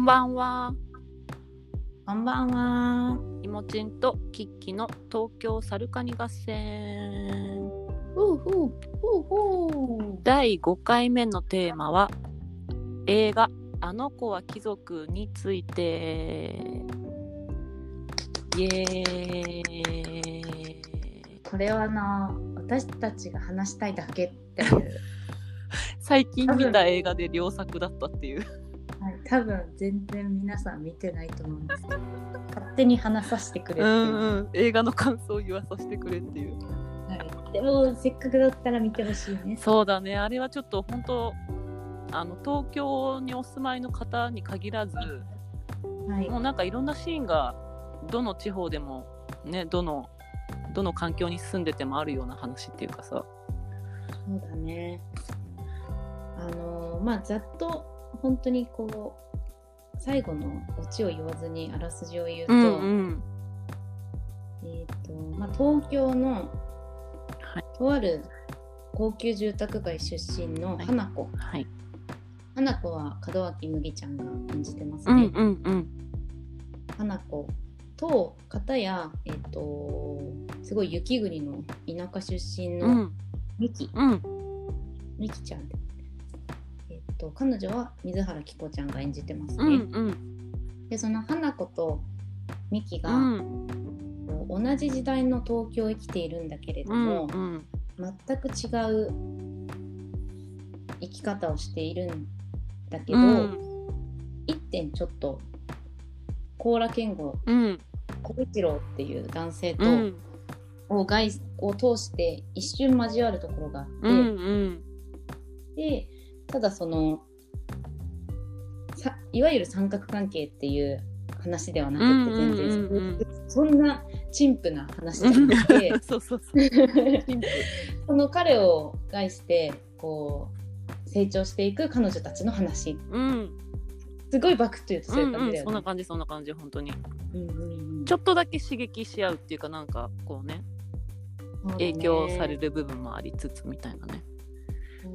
んばんは。こんばんは。いもちんとキッキの東京サルカニ合戦。ほうほうほうほう。第5回目のテーマは映画「あの子は貴族」について。イエーイ。これはあの私たちが話したいだけっていう、最近見た映画で良作だったっていう。はい、多分全然皆さん見てないと思うんですけど、勝手に話させてくれってういう。んうん、映画の感想を言わさせてくれっていう。はい、でもせっかくだったら見てほしいね。そうだね、あれはちょっと本当、あの東京にお住まいの方に限らず、はい。もうなんかいろんなシーンがどの地方でもねどのどの環境に住んでてもあるような話っていうかさそうだね。あのまあざっと本当にこう最後のオチを言わずにあらすじを言うと、んえっ、とまあ東京のはい。とある高級住宅街出身のはい。花子、はい。花子は門脇麦ちゃんが演じてますうんね。うんうん。花子と片やえっ、とすごい雪国の田舎出身のうん。ミキ、うん。ミキちゃんと、彼女は水原希子ちゃんが演じてますうね。んうん。で、その花子とミキが、うん。同じ時代の東京を生きているんだけれどうんも、うん。全く違う生き方をしているんだけど、うん。一点ちょっと高良健吾うん。小一郎っていう男性と、うん。を外を通して一瞬交わるところがあって、うんうん。でただそのさいわゆる三角関係っていう話ではなくて全然、うんうんうんうん。そんな陳腐な話じゃなくて その彼を介してこう成長していく彼女たちの話。うん。すごいバックというとそういう感じだよね。そんな感じそんな感じ本当に。うんうんうんちょっとだけ刺激し合うっていうかなんかこうね。影響される部分もありつつみたいなね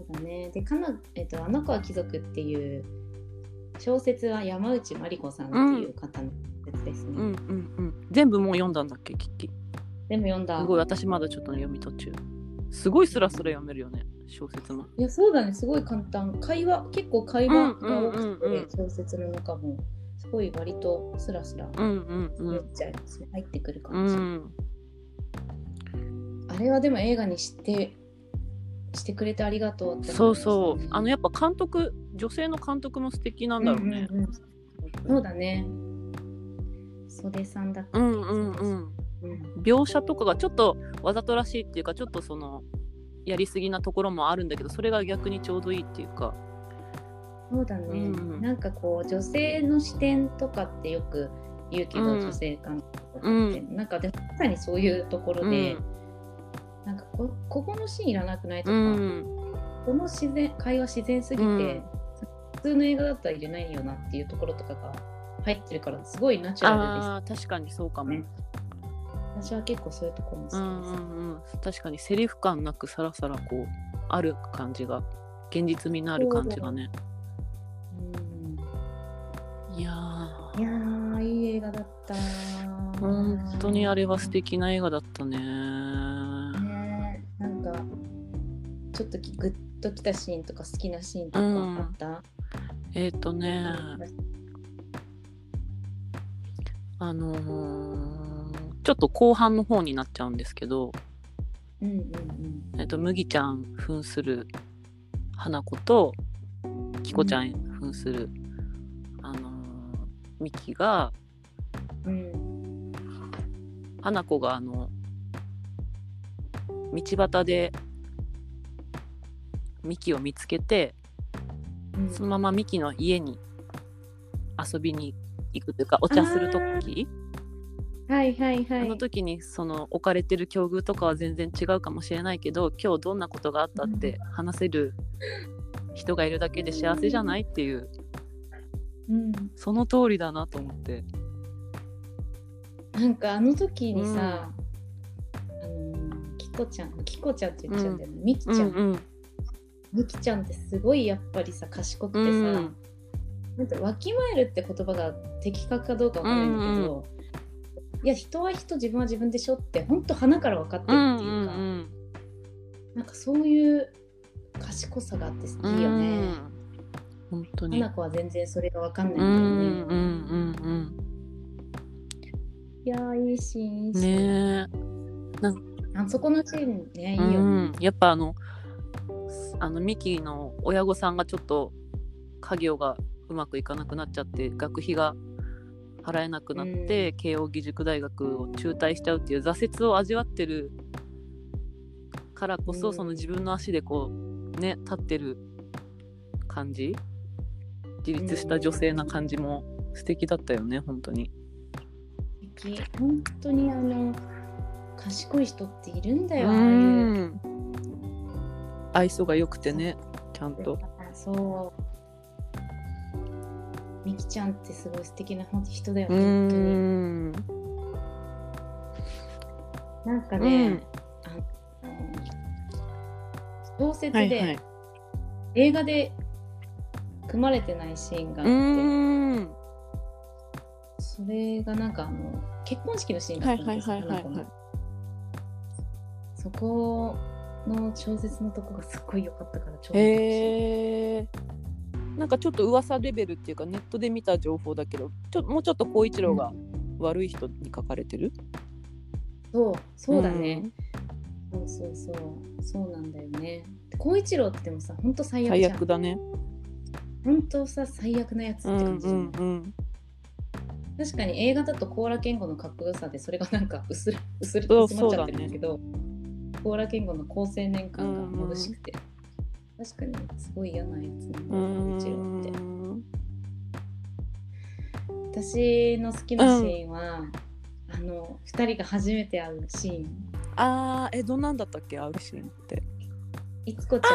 そうだね。で、かな、えっと、あの子は貴族っていう小説は山内まりこさんっていう方の小説ですね。うんうんうん全部もう読んだんだっけ？キッキでも読んだ。すごい私まだちょっと読み途中すごいスラスラ読めるよね小説もいや、そうだね。すごい簡単。会話、結構会話が多うんうんくうんうんて、小説の中も、すごい割とスラスラうんうんうん読っちゃいますね。入ってくるう感じ。んあれはでも映画にして、してくれてありがとうって思いそうそう。あのやっぱ監督女性の監督も素敵なんだろうね。うんうんうん。そうだね。袖さんだっけうんうんうん。うん。描写とかがちょっとわざとらしいっていうかちょっとそのやりすぎなところもあるんだけどそれが逆にちょうどいいっていうか。そうだね、うんなんかこう女性の視点とかってよく言うけど、うん。女性監督とかって、なんかでもまさにそういうところで、なんかこここのシーンいらなくないとうか、ん。この自然会話自然すぎて、うん。普通の映画だったら入れないよなっていうところとかが入ってるからすごいナチュラルあー確かにそうかも、ね。です私は結構そういうところも好きです、うんうんうん。確かにセリフ感なくさらさらこうある感じが現実味のある感じがね。いやうん。いやー。いい映画だったー。本当にあれは素敵な映画だったねちょっときグッときたシーンとか好きなシーンとかあった、えっ、ー、とね。あのーちょっと後半の方になっちゃうんですけど、うんうんうん。えっと麦ちゃん扮する花子とキコちゃん扮する、あのーミキがうん。花子があの道端でミキを見つけてうん。そのままミキの家に遊びに行くというかお茶する時？はいはいはい。あの時にその置かれてる境遇とかは全然違うかもしれないけど今日どんなことがあったって話せる人がいるだけで幸せじゃないっていう。うん、その通りだなと思って。なんかあの時にさ、あのキコちゃんキコちゃんって言っちゃうんだよね、ミキちゃん、うんうんミキちゃんってすごいやっぱりさ賢くてさ、うん。なんかわきまえるって言葉が的確かどうかわからないんだけど、いや人は人自分は自分でしょって本当鼻から分かってるっていうか、んなんかそういう賢さがあっていいよね。うん。本当に。花子は全然それが分かんないうんんだよね。うんうんいやーいいシーンいいうんあそこのシーンねいいえ、よね。うん、やっぱあのあのミキの親御さんがちょっと家業がうまくいかなくなっちゃって学費が払えなくなって、慶應義塾大学を中退しちゃうっていう挫折を味わってるからこそ、うんその自分の足でこうね立ってる感じ？自立した女性な感じも素敵だったよね本当に。本当にあの賢い人っているんだよ、うああいう。ん愛想が良くてねちゃんと。そう。みきちゃんってすごい素敵な人だようね、本当に。んなんかね、うんあの小説で、はいはい。映画で組まれてないシーンがあうって、んそれがなんかあの結婚式のシーンだはいったんですよ、はいはいはい花子のはい。そこの小説のとこがすっごい良かったから超へえ。なんかちょっと噂レベルっていうかネットで見た情報だけどちょもうちょっと孝一郎が悪い人に書かれてる？そうそうだね、そうそうそうそうなんだよね。孝一郎ってでもさほんと最悪最じゃん。悪だね。ほんとさ最悪なやつってうん感じじゃん、うんうん確かに映画だとコーラ健吾のかっこよさでそれがなんか薄れ薄れてそう薄まっちゃってるんだけど。コーラ健吾の高青年感が眩しくて、確かにすごい嫌なやつなんだうよ孝一郎って。ん私の好きなシーンは、あの2人が初めて会うシーン。あーえどんなんだったっけ？アウシーンって。いつこちゃん。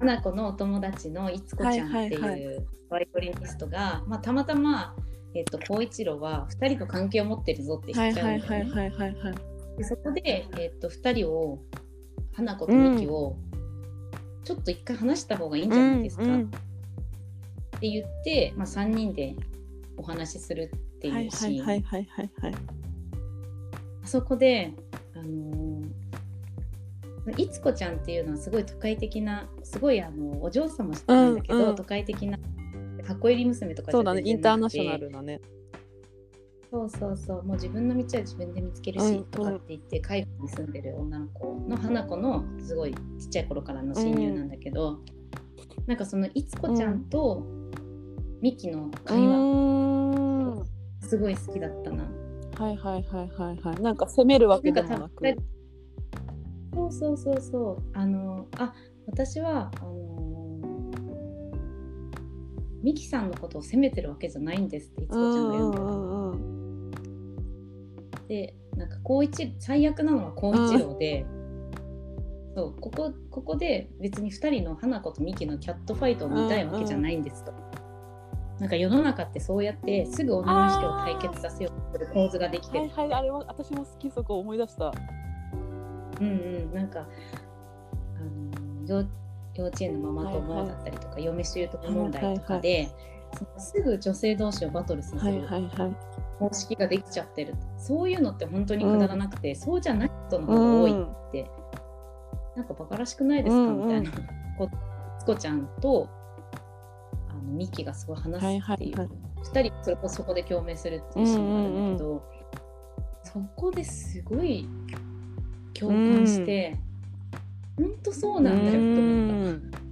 花子のお友達のいつこちゃんってはいはいい。うバイオリニストが、まあ、たまたまえっと孝一郎は2人と関係を持ってるぞって知はいっちゃうんはだよね。そこで、えっと2人を花子とミキを、ちょっと一回話した方がいいんじゃないですか、うんうん。って言って、まあ、3人でお話しするってはいいうシーン、はいはいはいはいはい。あそこで、あのーいつこちゃんっていうのはすごい都会的なすごいあのお嬢様なんだけど、うんうん。都会的な箱入り娘とかそうだねインターナショナルなねそうそうそう。もう自分の道は自分で見つけるし、うんとかって言って海外に住んでる女の子の花子のすごいちっちゃい頃からの親友なんだけど、なんかそのいつこちゃんとミキのう会話、すごい好きだったな。はいはいはいはいはい。なんか責めるわけでもなく。なそうそうそうそう。あのあ私はあのミキさんのことを責めてるわけじゃないんですっていつこちゃんが言うんだよ、うんうんでなんか高一最悪なのは高一郎で、そうここここで別に2人の花子とミキのキャットファイトを見たいわけじゃないんですと。なんか世の中ってそうやってすぐ女の人を対決させようとする構図ができてる。はいはいあれは私も好きそこ思い出した。うんうん、なんかあの幼幼稚園のママ友だったりとか、嫁姑問題とかで、そのすぐ女性同士をバトルさせはいる方式ができちゃってる、そういうのって本当にくだらなくて、そうじゃない人の方が多いって、なんかバカらしくないですか、うんうん。みたいなこつこちゃんとあのミキがすごい話すっていう、はいはいはい。2人それこそそこで共鳴するっていうシーンがあるんだけど、そこですごい共感して、本当そうなんだよって思った。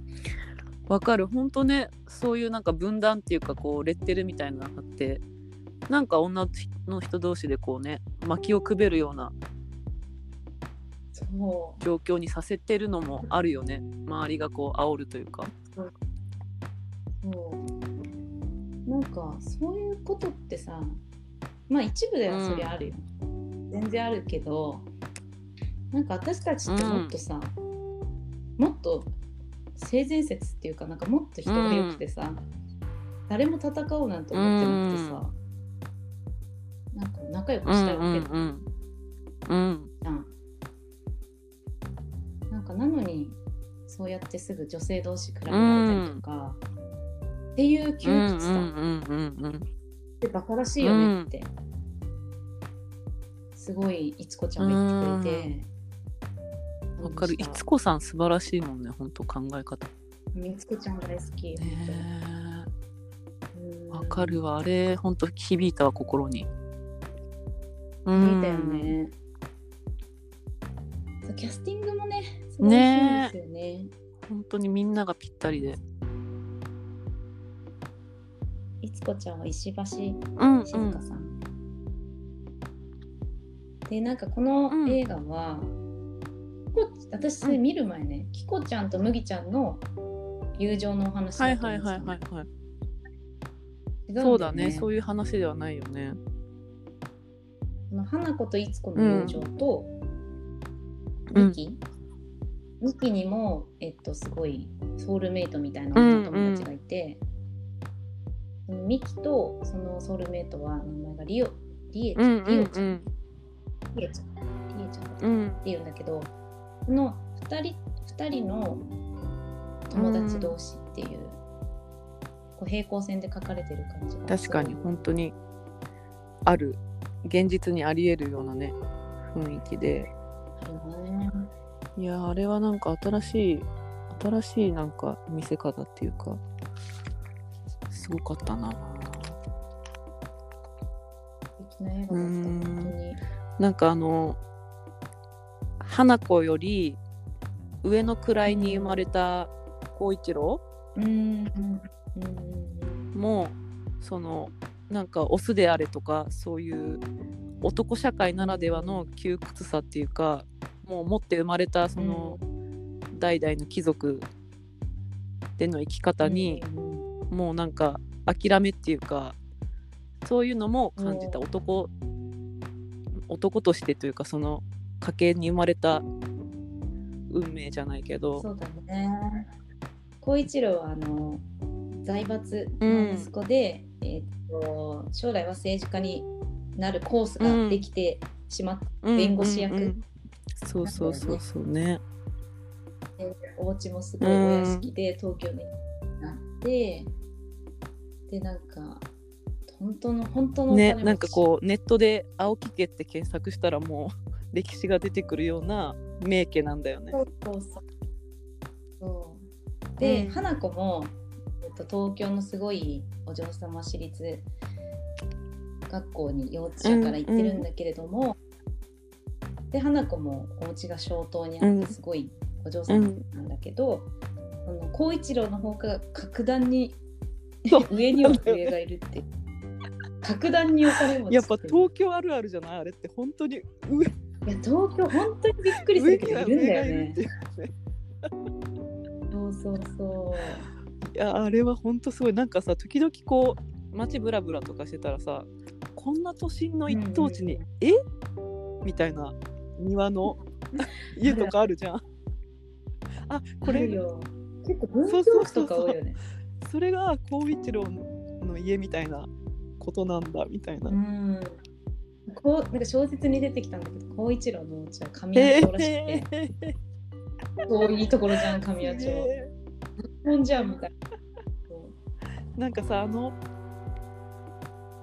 わかる。本当ねそういうなんか分断っていうかこうレッテルみたいなのがあってなんか女の人同士でこうね薪をくべるような状況にさせてるのもあるよね。周りがこう煽るというか。そう。なんかそういうことってさまあ一部ではそりゃあるよ、全然あるけどなんか私たちってもっとさ、もっと性善説っていうかなんかもっと人が良くてさ、誰も戦おうなんて思ってなくてさ、なんか仲良くうんしたいわけうんうんうんじゃん。なんかなのにそうやってすぐ女性同士比べられたりとか、っていう窮うんうん屈さうんうん。ってバカらしいよねって、すごいいつこちゃんが言ってくれてわかる。いつこさん素晴らしいもんね本当考え方。いつこちゃん大好き、ねうん。わかるわ。あれ本当響いたわ心に。う見たよね。キャスティングもね、すごいですよね。本当にみんながぴったりで。いつこちゃんは石橋静うんうん。香さん。で、なんかこのうん。映画は、こ私見る前ね、きこちゃんと麦ちゃんの友情のお話はいだったはいんですよ、はいはいはい違うんよそうだね。そういう話ではないよね。花子といつこの友情と、うん。ミキ、ミキにも、えっと、すごいソウルメイトみたいな女友達がいて、そのミキとそのソウルメイトは名前がリオリエちゃん、うんうんリオちゃん、うんリエちゃん。リエちゃんだっていうんだけどこの2人二人の友達同士っていう,、こう平行線で書かれてる感じが確かに本当にある現実にありえるようなね雰囲気で。いやあれはなんか新しい新しいなんか見せ方っていうかすごかったな。素敵な映画だった本当に。なんかあの花子より上の位に生まれた光一郎もそのなんかオスであれとかそういう男社会ならではの窮屈さっていうかもう持って生まれたその代々の貴族での生き方にうんもうなんか諦めっていうかそういうのも感じたう。ん男男としてというかその家系に生まれた運命じゃないけど。そうだね。光一郎はあの財閥の息子で、えーっと将来は政治家になるコースができてしまって、弁護士役うん。うんうんそうそうそうそうね。お家もすごいお屋敷で東京になって、でなんか本当の本当のねなんかこうネットで「青木家」って検索したらもう歴史が出てくるような名家なんだよね。そうそうそう。で、うん。花子も、えっと、東京のすごいお嬢様私立学校に幼稚舎から行ってるんだけれども、で花子もお家が小島にあうんってすごいお嬢様なんだけど、あの光一郎の方が格段に上には上がいるって格段にお金持ちやっぱ東京あるあるじゃない？あれって本当に上いや東京本当にびっくりするけどいるんだよね。そうそうそう。いやあれは本当すごい。なんかさ時々こう街ブラブラとかしてたらさこんな都心の一等地に、うんえ？みたいな庭の 家とかあるじゃん。あこれ結構文京区とか多いよね。それが光一郎の家みたいなことなんだみたいな。うんこうなんか小説に出てきたんだけど光一郎のお家は神谷町らしくて、へー。そういいところじゃん神谷町。へほんじゃんみたいな。なんかさあの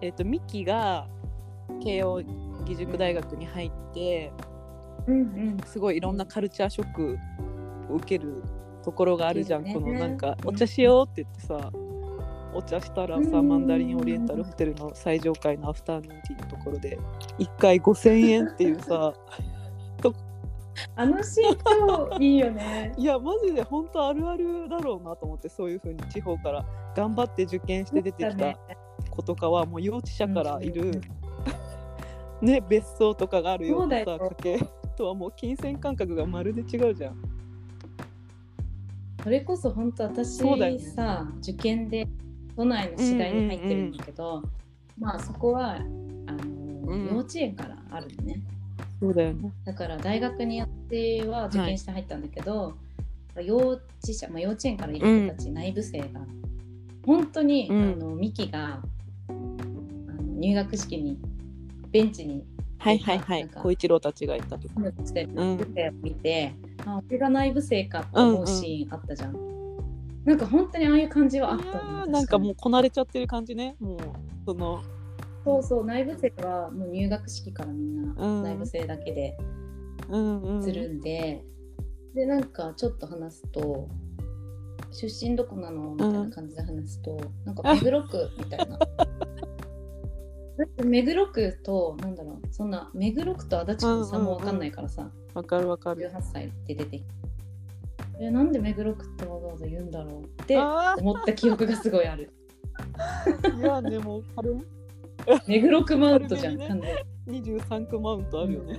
えっ、とミキが慶応義塾大学に入って、ううんうん。すごいいろんなカルチャーショックを受けるところがあるじゃん、ね。このなんかうんお茶しようって言ってさお茶したらさ、うんマンダリンオリエンタルホテルの最上階のアフターヌーンティーのところで1回5000円っていうさ あのシーン超いいよね。いやマジで本当あるあるだろうなと思ってそういう風に地方から頑張って受験して出てきた子とかはもう幼稚舎からいる、ね。別荘とかがあるようなさ家系。とはもう金銭感覚がまるで違うじゃん。それこそ本当私ね。さ、受験で都内の市大に入ってるんだけど、まあそこはあの、うん。幼稚園からあるのね。そうだよね。だから大学によっては受験して入ったんだけど、幼稚舎、まあ、幼稚園からいる人たち、内部生が本当に、うん。あのミキがあの入学式にベンチにはいはいはい。小一郎たちがいたとこ。コしてるうん。内部生を見て、あ俺が内部生かって思うシーンあったじゃん。なんか本当にああいう感じはあったなんかもううこなれちゃってる感じね。もうその。そうそう内部生はもう入学式からみんなうん。内部生だけでうんうん。するんで、でなんかちょっと話すと「出身どこなの?」みたいな感じで話すと、なんか目黒区みたいな。だって目黒区となんだろうそんな目黒区と足立区の差も分かんないからさ、わかるわかる。18歳で出てきてえなんで目黒区ってわざわざ言うんだろうってあ思った記憶がすごいある。ーいやでもあれ目黒区マウントじゃん、軽完全に23区マウントあるよね、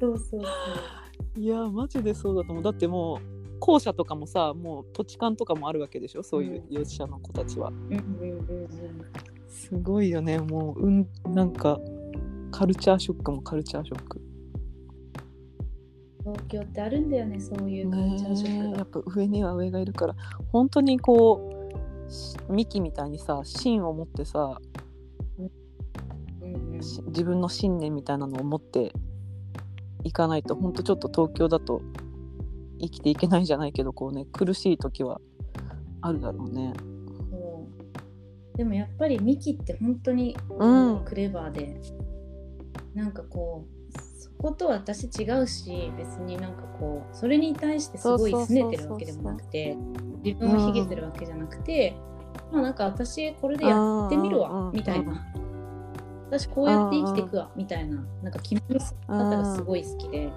そうそうそう。いやマジでそうだと思う。だってもう校舎とかもさもう土地勘とかもあるわけでしょ？そういう幼稚者の子たちは、うんうんうんうん。すごいよね。もううんなんかカルチャーショックもカルチャーショック東京ってあるんだよねそういうカルチャーショックやっぱ上には上がいるから本当にこうしミキみたいにさ芯を持ってさうんうん。し自分の信念みたいなのを持っていかないと本当ちょっと東京だと生きていけないんじゃないけどこうね苦しい時はあるだろうね。でもやっぱりミキって本当にうん。クレバーで、なんかこうそこと私違うし別になんかこうそれに対してすごい拗ねてるわけでもなくて自分を卑下するわけじゃなくて、まあなんか私これでやってみるわみたいな。私こうやって生きていくわみたいななんか決める方がすごい好きで。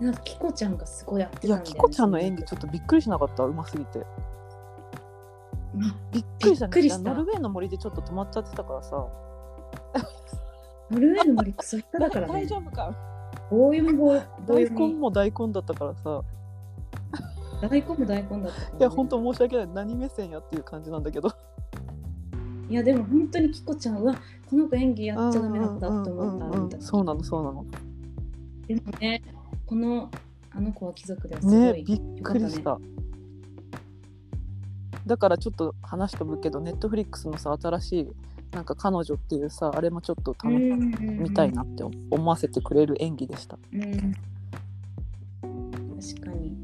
なんかキコちゃんがすごいやってたんだよね。いやキコちゃんの演技ちょっとびっくりしなかった？うますぎて。うんびっくりした,、びっくりした。ノルウェーの森でちょっと止まっちゃってたからさノルウェーの森クソ下手だからね。大。丈夫か。棒読み棒棒大読み。根も大根だったからさ。大根も大根だったから、ね。いや本当申し訳ない。何目線やっていう感じなんだけど。いやでも本当にキコちゃんはこの子演技やっちゃダメな子だと思ったうんうんうん見た時そうなのそうなの。でもねこのあの子は貴族ではすごいね。びっくりしよた、だからちょっと話飛ぶけどネットフリックスのさ新しいなんか彼女っていうさあれもちょっと楽見たいなって思わせてくれる演技でした、うん、うん確かに。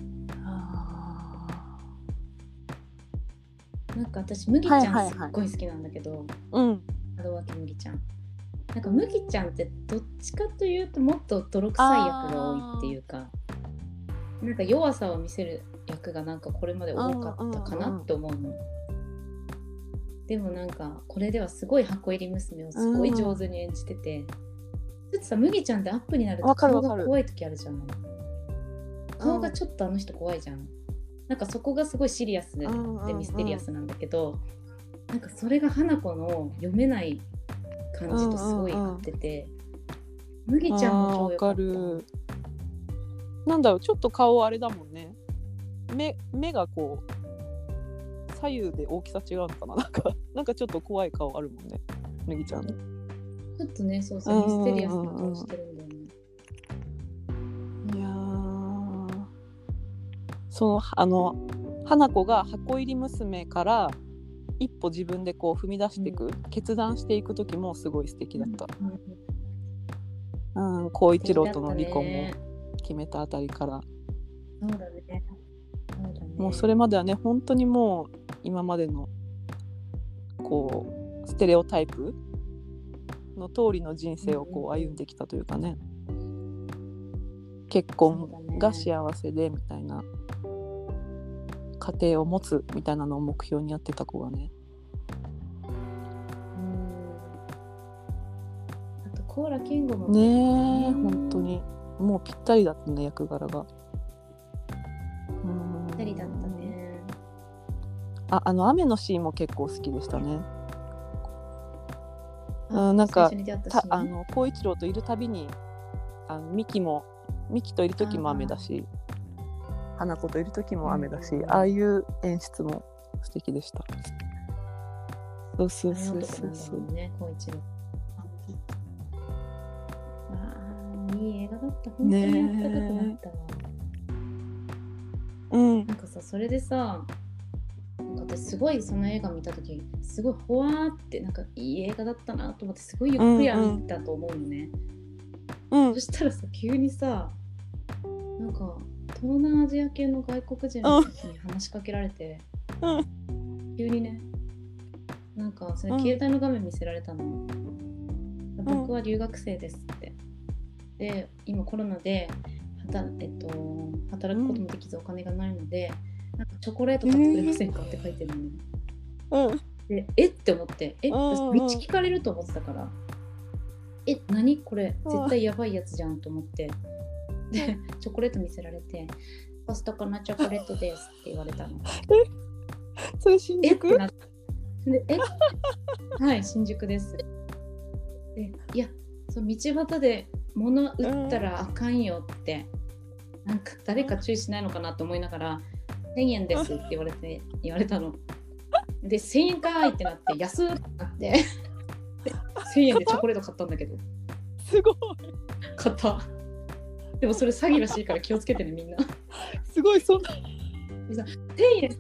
なんか私麦ちゃんはいはいはい。すっごい好きなんだけど、うん。門脇麦ちゃん。なんか麦ちゃんってどっちかというともっと泥臭い役が多いっていうかなんか弱さを見せる役がなんかこれまで多かったかなって思うの。でもなんかこれではすごい箱入り娘をすごい上手に演じてて、ちょっとさ麦ちゃんってアップになると顔が怖い時あるじゃん。顔がちょっとあの人怖いじゃん。なんかそこがすごいシリアスででミステリアスなんだけど、なんかそれが花子の読めない感じとすごい合ってて、麦ちゃんもあーわか。る。なんだろうちょっと顔あれだもんね。目目がこう左右で大きさ違うのかななんかなんかちょっと怖い顔あるもんね。麦ちゃん。ちょっとね、そうそう、ミステリアスな顔してるんだよね。いやー。そのあの花子が箱入り娘から一歩自分でこう踏み出していく、決断していく時もすごい素敵だった。うん。うん光一郎との離婚もね。決めたあたりから、そうだね。そうだね。もうそれまではね本当にもう今までのこうステレオタイプの通りの人生をこう歩んできたというかね。結婚が幸せでみたいな家庭を持つみたいなのを目標にやってた子がね。コーラ健吾も。ねえうん。本当に。もうぴったりだったね役柄がああの雨のシーンも結構好きでしたね。あうんなんかたあの光一郎といるたびにあのミキもミキといる時も雨だし花子といる時も雨だし、うん。ああいう演出も素敵でした。そうそうそうそう。ね、光一郎。ああ、いい映画だった。本当にあったかくな。ったわ。うん。なんかさそれでさ私すごいその映画見た時すごいほわーってなんかいい映画だったなと思ってすごいゆっくり歩いたと思うのね、うんそしたらさ急にさなんか東南アジア系の外国人の人に話しかけられて、うん。急にねなんかそれ携帯の画面見せられたの、僕は留学生ですって。で今コロナで働,、えっと、働くこともできずお金がないので、なんかチョコレート買ってくれませんか？って書いてるのね、うん。でえ？って思って。え？道聞かれると思ってたから。え？何これ？うん絶対やばいやつじゃんと思って。でチョコレート見せられて「コストコのチョコレートです」って言われたの。それ新宿？でえ？はい新宿です。でいやそう道端で物売ったらあかんよって、なんか誰か注意しないのかなと思いながら「1000円です」って言われて言われたの。で1000円かーいってなって安っってなってで1000円でチョコレート買ったんだけどすごい買った。でもそれ詐欺らしいから気をつけてねみんな。すごいそんな1000円1000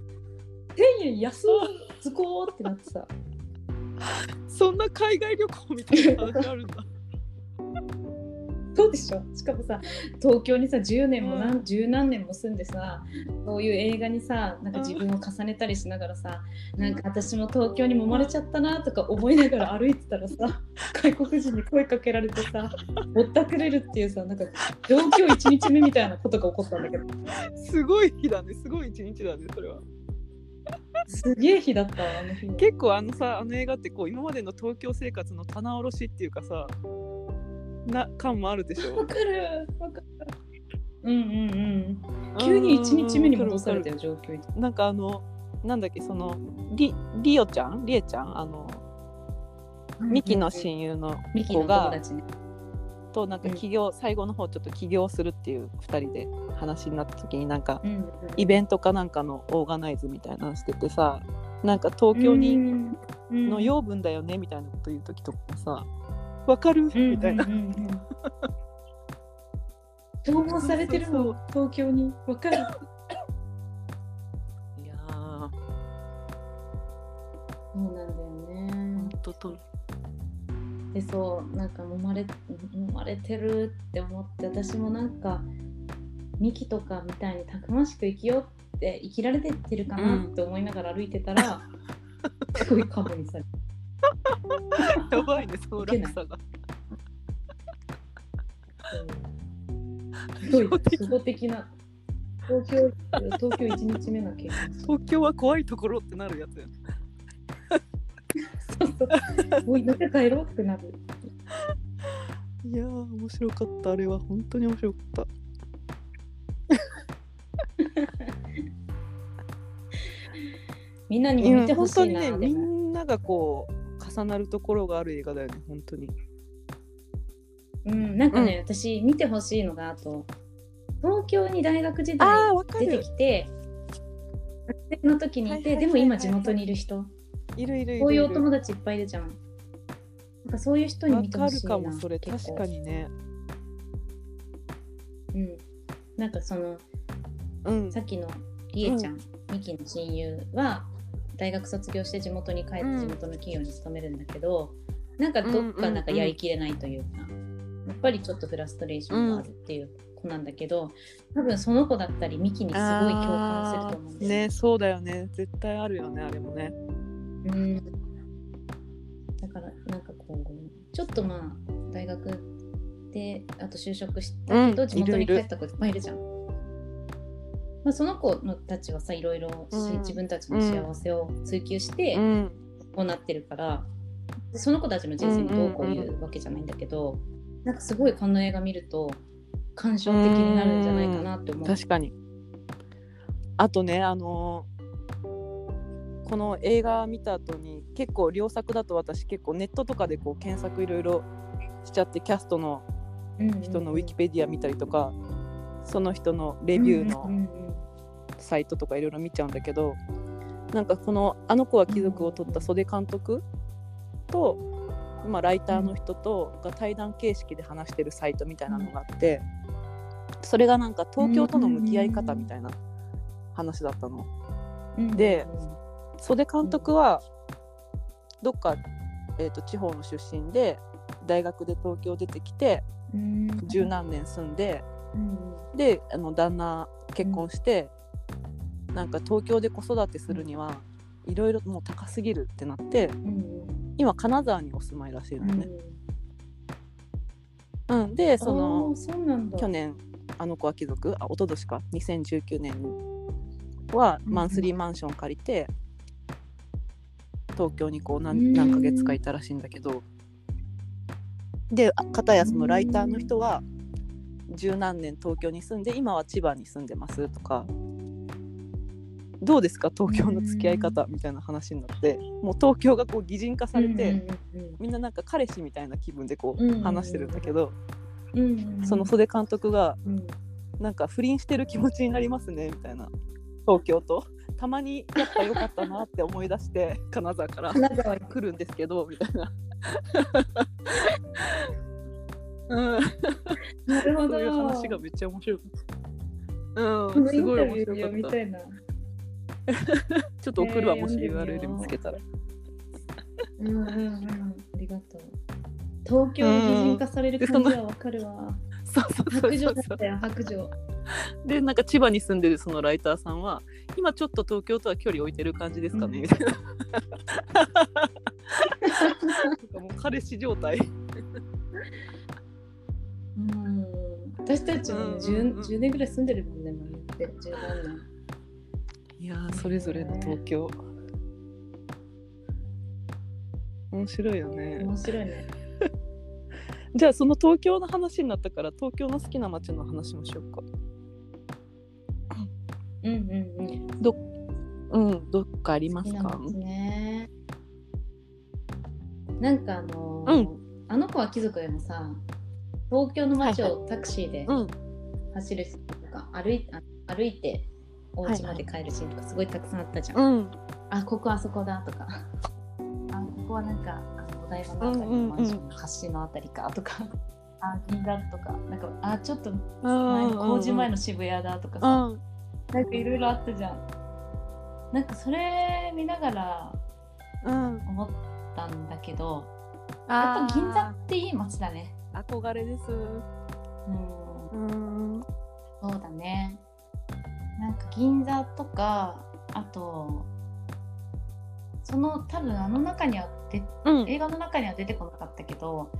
円安っつこーってなってさ。そんな海外旅行みたいな話あるんだそうでしょ？しかもさ東京にさ10年も何、うん。十何年も住んでさそういう映画にさなんか自分を重ねたりしながらさ、なんか私も東京に揉まれちゃったなとか思いながら歩いてたらさ 外国人に声かけられてさぼったくれるっていうさなんか上京1日目みたいなことが起こったんだけど。すごい日だね。すごい一日だねそれは。すげえ日だったわあの日結構あのさあの映画ってこう今までの東京生活の棚卸しっていうかさな感もあるでしょ。わかる。わかる。うんうんうん。急に1日目に戻されたよよ上京になんかあのなんだっけそのリリオちゃん？リエちゃん？あのミキの親友のミキの子がね。となんか起業、最後の方ちょっと起業するっていう2人で話になった時になんかうんうんイベントかなんかのオーガナイズみたいなのしててさなんか東京にのよ養分だよねみたいなこと言う時とかさ「わかる?」みたいな。消耗されてるの東京に。わかる。いやー。そうなんだよね。ほんとと。でそうなんか揉まれ揉まれてるって思って私もなんかミキとかみたいにたくましく生きようって生きられてってるかなって思いながら歩いてたら、すごいカモにされて やばいねその落差が。すごい初歩的な東京東京1日目の経験東京は怖いところってなるやつやね。そうそうもう田舎帰ろうってなるいやー面白かったあれは本当に面白かった。みんなにも見てほしいな、本当にねみんながこう重なるところがある映画だよね本当に。うん、なんかね、私見てほしいのがあと東京に大学時代出てるきて学生の時にいて、でも今地元にいる人。いるいる。こういうお友達いっぱいいるじゃん。なんかそういう人にわ見てほしいなかるかもそれ確かにね。うん。なんかそのうん。さっきのりえちゃん、ミキの親友は大学卒業して地元に帰ってうん。地元の企業に勤めるんだけど、なんかどっかなんかやりきれないというか、やっぱりちょっとフラストレーションがあるっていう子なんだけど、多分その子だったりミキにすごい共感すると思うんだよ。あーねそうだよね。絶対あるよねあれもね。うん、だからなんかこうちょっとまあ大学であと就職したけど、うん地元にいる。いる帰った子いっぱいいるじゃん。まあ、その子のたちはさいろいろし、うん。自分たちの幸せを追求してうん。こうなってるから、その子たちの人生にどうこういうわけじゃないんだけど、なんかすごいこの映画見ると感傷的になるんじゃないかなって思う。確かに。あとねあのーこの映画見た後に結構良作だと私結構ネットとかでこう検索いろいろしちゃってキャストの人のウィキペディア見たりとか、その人のレビューのサイトとかいろいろ見ちゃうんだけどなんかこの「あの子は貴族」を取った袖監督と、まあ、ライターの人とが対談形式で話してるサイトみたいなのがあってそれがなんか東京との向き合い方みたいな話だったの。うん。で袖監督はどっか、えー、と地方の出身で大学で東京出てきてうん。十何年住んでうん。であの旦那結婚して、なんか東京で子育てするにはいろいろもう高すぎるってなってうん。今金沢にお住まいらしいのうん。ね。うん。でそあの去年あの子は貴族あ一昨年か2019年はうんマンスリーマンション借りて、東京にこううん何何ヶ月かいたらしいんだけど。であ片やそのライターの人は十何年東京に住んで今は千葉に住んでますとか。どうですか？東京の付き合い方みたいな話になって。もう東京がこう擬人化されて、みんななんか彼氏みたいな気分でこう話してるんだけど、その袖監督がうん。なんか不倫してる気持ちになりますねみたいな。東京と。たまにやっぱ良かったなって思い出して金沢から来るんですけどみたいな。うん、なるほど。そういう話がめっちゃ面白い。うん、このインタすごい面白かった。たいな。ちょっと送るわ、えーもし URL う見つけたら。うんうんうん。ありがとう。東京で擬人化される感じはわかるわ。そうそうそう白そうそう。状。だったよ白状。で、なんか千葉に住んでるそのライターさんは、今ちょっと東京とは距離置いてる感じですかね、うんみたいな。もう彼氏状。態。うん私たちもうんうんうん。10, 10年ぐらい住んでるもんねもう言って。10何年。いやーそれぞれの東京。面白いよね。面白いね。じゃあその東京の話になったから東京の好きな街の話もしようか。うんうんうん。うん、どっかありますか？ね。なんかあのうーあの子は貴族でもさ東京の街はいをタクシーでうん、走るシーンとか、歩いあ歩いてお家まで帰るシーンとかすごいたくさんあったじゃん、うん、あここあそこだとか。あここはなんかあのお台場のあたりのマンションの橋のあたりかとか、あ銀座とか。なんかあちょっと前の工事前の渋谷だとかさ、うん、なんかいろいろあったじゃん。なんかそれ見ながらうん、思ったんだけど。やっぱ銀座っていい街だね憧れです。うん。うん、そうだね。なんか銀座とかあとその多分あの中にはでうん、映画の中には出てこなかったけど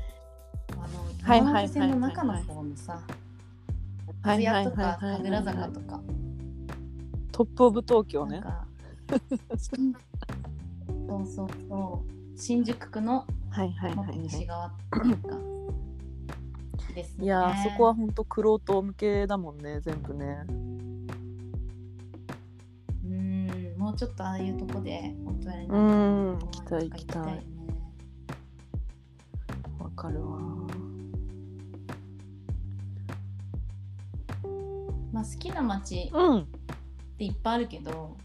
あのはいはいはいはい山手線の中の方のさはいはい津屋とかはい。はい神楽坂とか。トップオブ東京ね。そうそうそう。新宿区のはいはいもっとはい、はい西。側っていうかですねいやーそこは本当クロート向けだもんね全部ね。うんもうちょっとああいうとこで本当やりうなん、行きたい行きたい。よねわかるわ。まあ好きな街うん、っていっぱいあるけど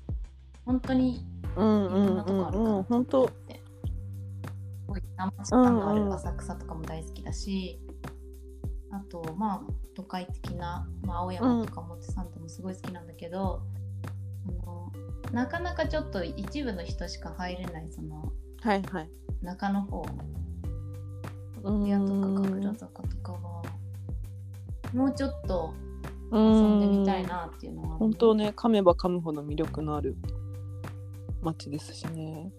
本当にうん、いろんうん、うん、なとこあるかうん、な本当。って生地感があうんうんる浅草とかも大好きだし、あとまあ都会的な、まあ、青山とか表参道もすごい好きなんだけど、あのなかなかちょっと一部の人しか入れないそのはいはい。中の方。うん。部屋とか神楽坂とかはもうちょっと遊遊んでみたいなっていうのは本当ね噛めば噛むほど魅力のある街ですしね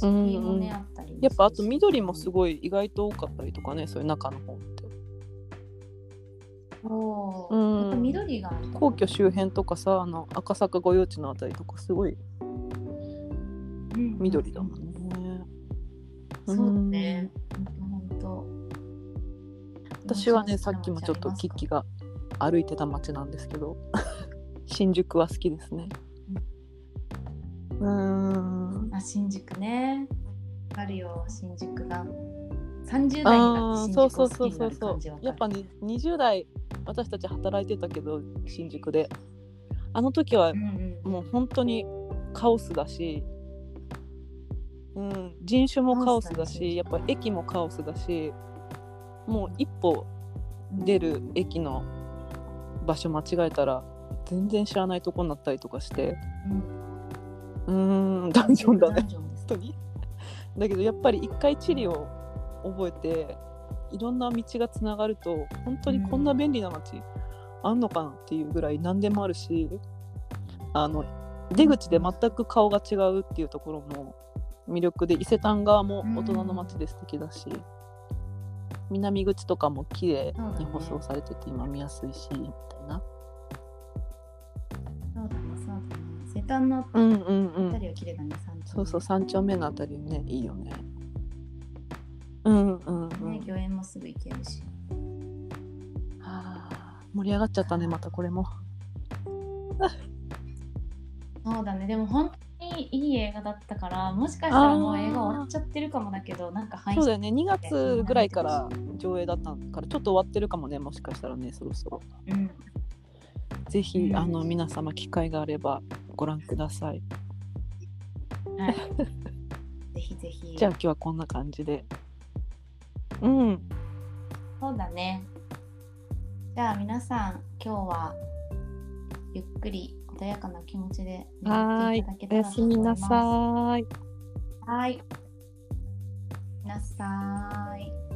もね、うんうん。あったりやっぱあと緑もすごい意外と多かったりとかねそういう中の方って。そう、うん。緑が皇居周辺とかさあの赤坂御用地のあたりとかすごいうん緑だもんね、そうだね。本当本当。私はねさっきもちょっとキッキが歩いてた街なんですけど。新宿は好きですね。うーんあ新宿ね。あるよ。新宿が。30代になあって新ーそう宿を好きになるそうそうそうそう。感じわかる。やっぱね20代私たち働いてたけど新宿で。あの時は。もう本当にカオスだし、うん、人種もカオスだしやっぱ駅もカオスだし。もう一歩出る駅の場所間違えたら全然知らないとこになったりとかして。うんうーん。ダンジョンだね。本当に。だけどやっぱり一回地理を覚えていろんな道がつながると本当にこんな便利な街あんのかなっていうぐらい何でもあるしあの出口で全く顔が違うっていうところも魅力で伊勢丹側も大人の街で素敵だし、南口とかも綺麗に舗装されてて今見やすいしみたいな。伊勢丹のうんうんうん。りは綺麗だね、山頂そうそう三丁目のあたりねいいよね。うんうんうん。ね御苑もすぐ行けるし。はあ盛り上がっちゃったねまたこれも。そうだね。でも本当にいい映画だったからもしかしたらもう映画終わっちゃってるかもだけどなんか配そうだよね。2月ぐらいから上映だったからちょっと終わってるかもねもしかしたらねそろそろ。うん。ぜひ、うん。あの皆様機会があればご覧ください。はい ぜひぜひじゃあ今日はこんな感じで。うん。そうだねじゃあ皆さん今日はゆっくり穏やかな気持ちではーい眠っていただけ。おたらやすみなさい。はい。なさーい。